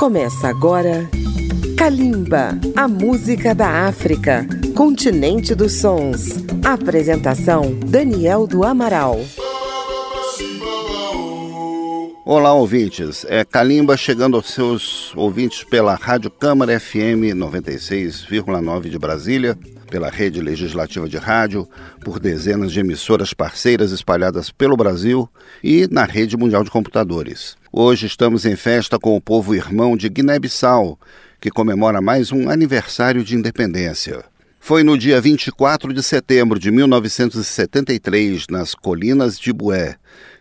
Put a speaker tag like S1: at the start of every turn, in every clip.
S1: Começa agora Kalimba, a música da África, continente dos sons. Apresentação Daniel do Amaral.
S2: Olá, ouvintes. É Kalimba chegando aos seus ouvintes pela Rádio Câmara FM 96,9 de Brasília, pela rede legislativa de rádio, por dezenas de emissoras parceiras espalhadas pelo Brasil e na rede mundial de computadores. Hoje estamos em festa com o povo irmão de Guiné-Bissau, que comemora mais um aniversário de independência. Foi no dia 24 de setembro de 1973, nas colinas de Bué,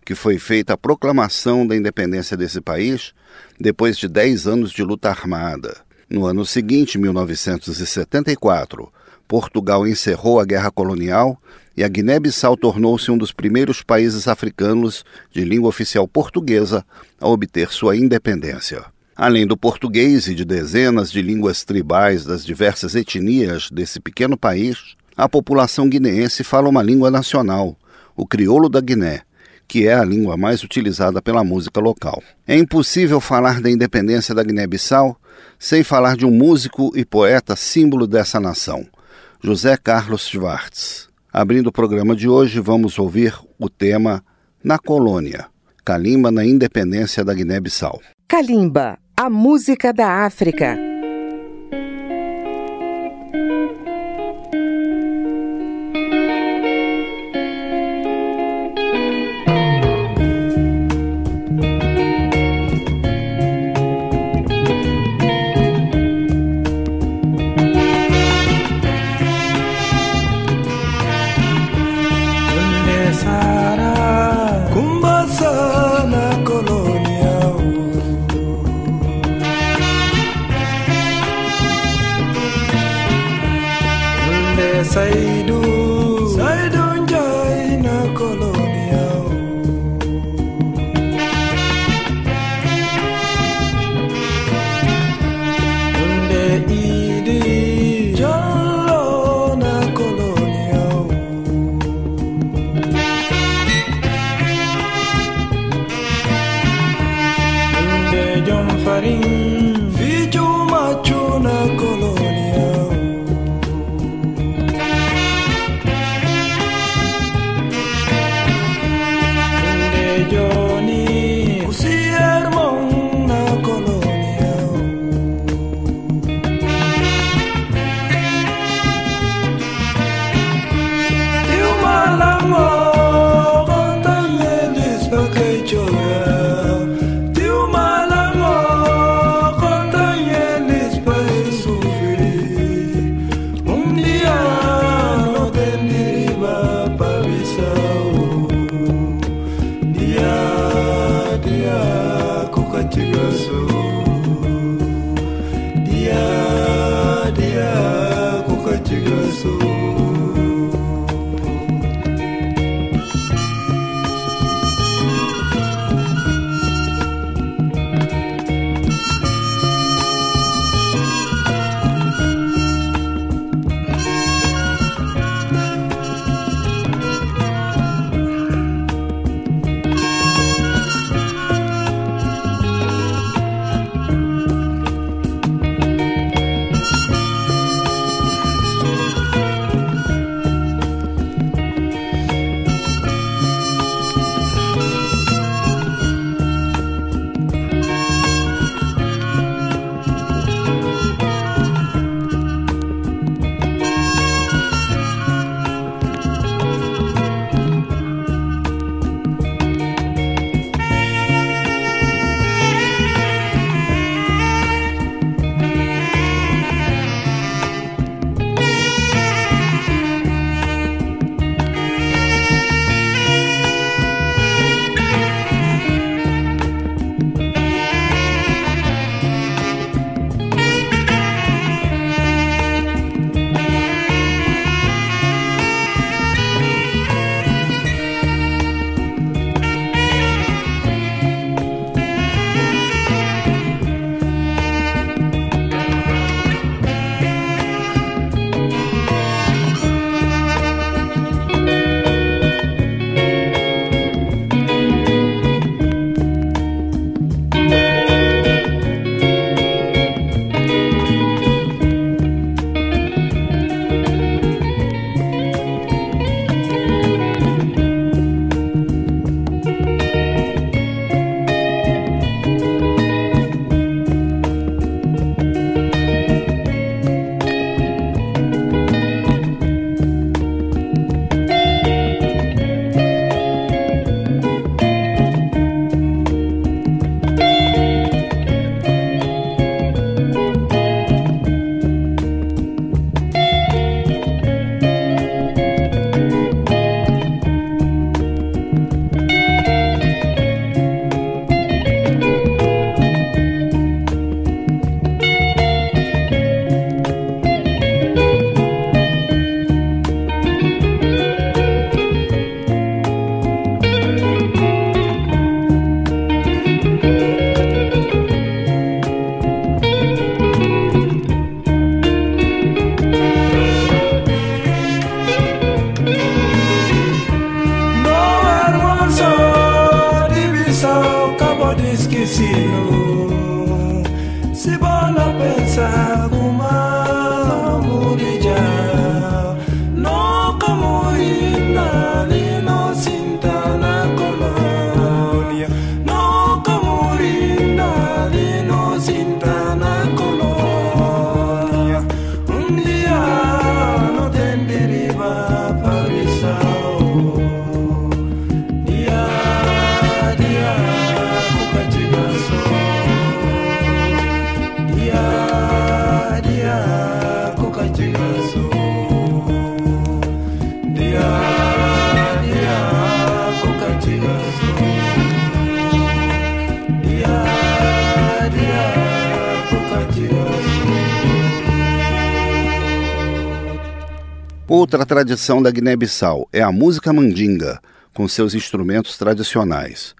S2: que foi feita a proclamação da independência desse país depois de 10 anos de luta armada. No ano seguinte, 1974, Portugal encerrou a guerra colonial e a Guiné-Bissau tornou-se um dos primeiros países africanos de língua oficial portuguesa a obter sua independência. Além do português e de dezenas de línguas tribais das diversas etnias desse pequeno país, a população guineense fala uma língua nacional, o crioulo da Guiné, que é a língua mais utilizada pela música local. É impossível falar da independência da Guiné-Bissau sem falar de um músico e poeta símbolo dessa nação, José Carlos Schwartz. Abrindo o programa de hoje, vamos ouvir o tema Na Colônia, Kalimba na independência da Guiné-Bissau.
S1: Kalimba, a música da África. cutting
S2: Outra tradição da Guiné-Bissau é a música mandinga, com seus instrumentos tradicionais.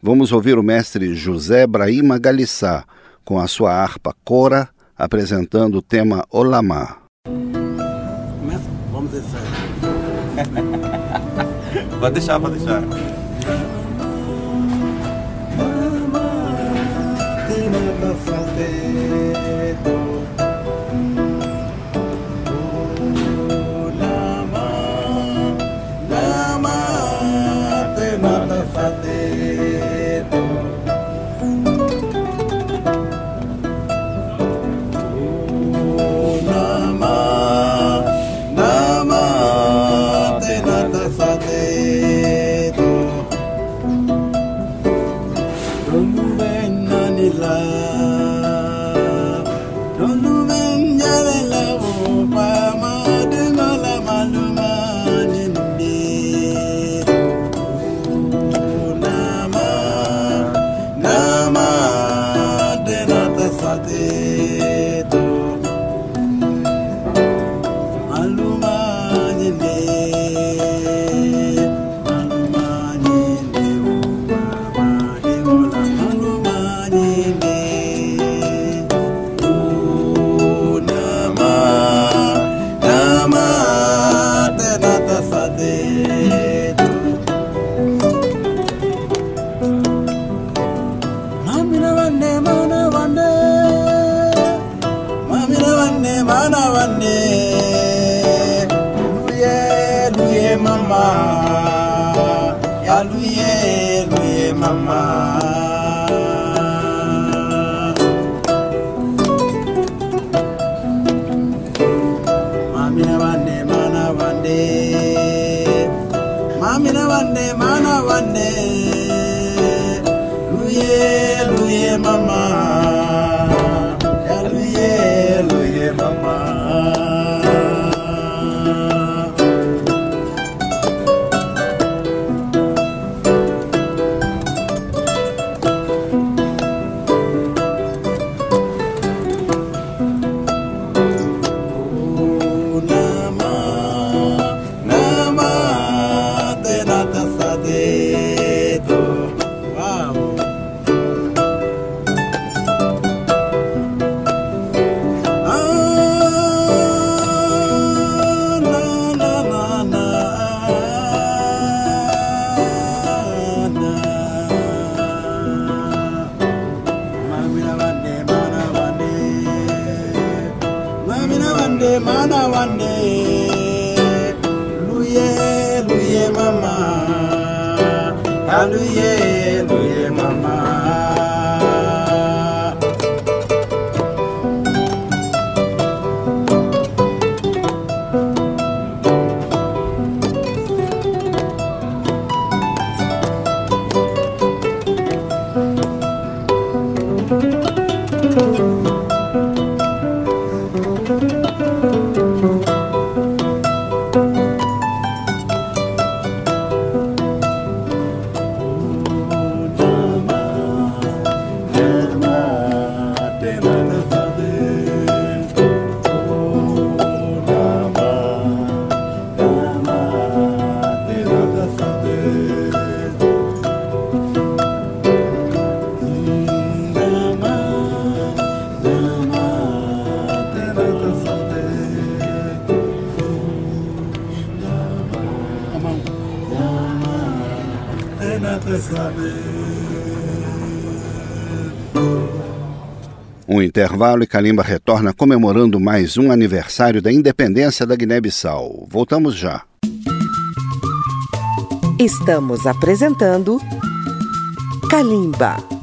S2: Vamos ouvir o mestre José Brahima Galissá, com a sua harpa Cora, apresentando o tema Olamá.
S3: Vamos deixar.
S4: Vai deixar, vai deixar.
S3: Mama, medo. Monday. Luye, luye, mama. Hallelujah, luye, mama.
S2: Um intervalo e Kalimba retorna comemorando mais um aniversário da independência da Guiné-Bissau. Voltamos já.
S5: Estamos apresentando Kalimba.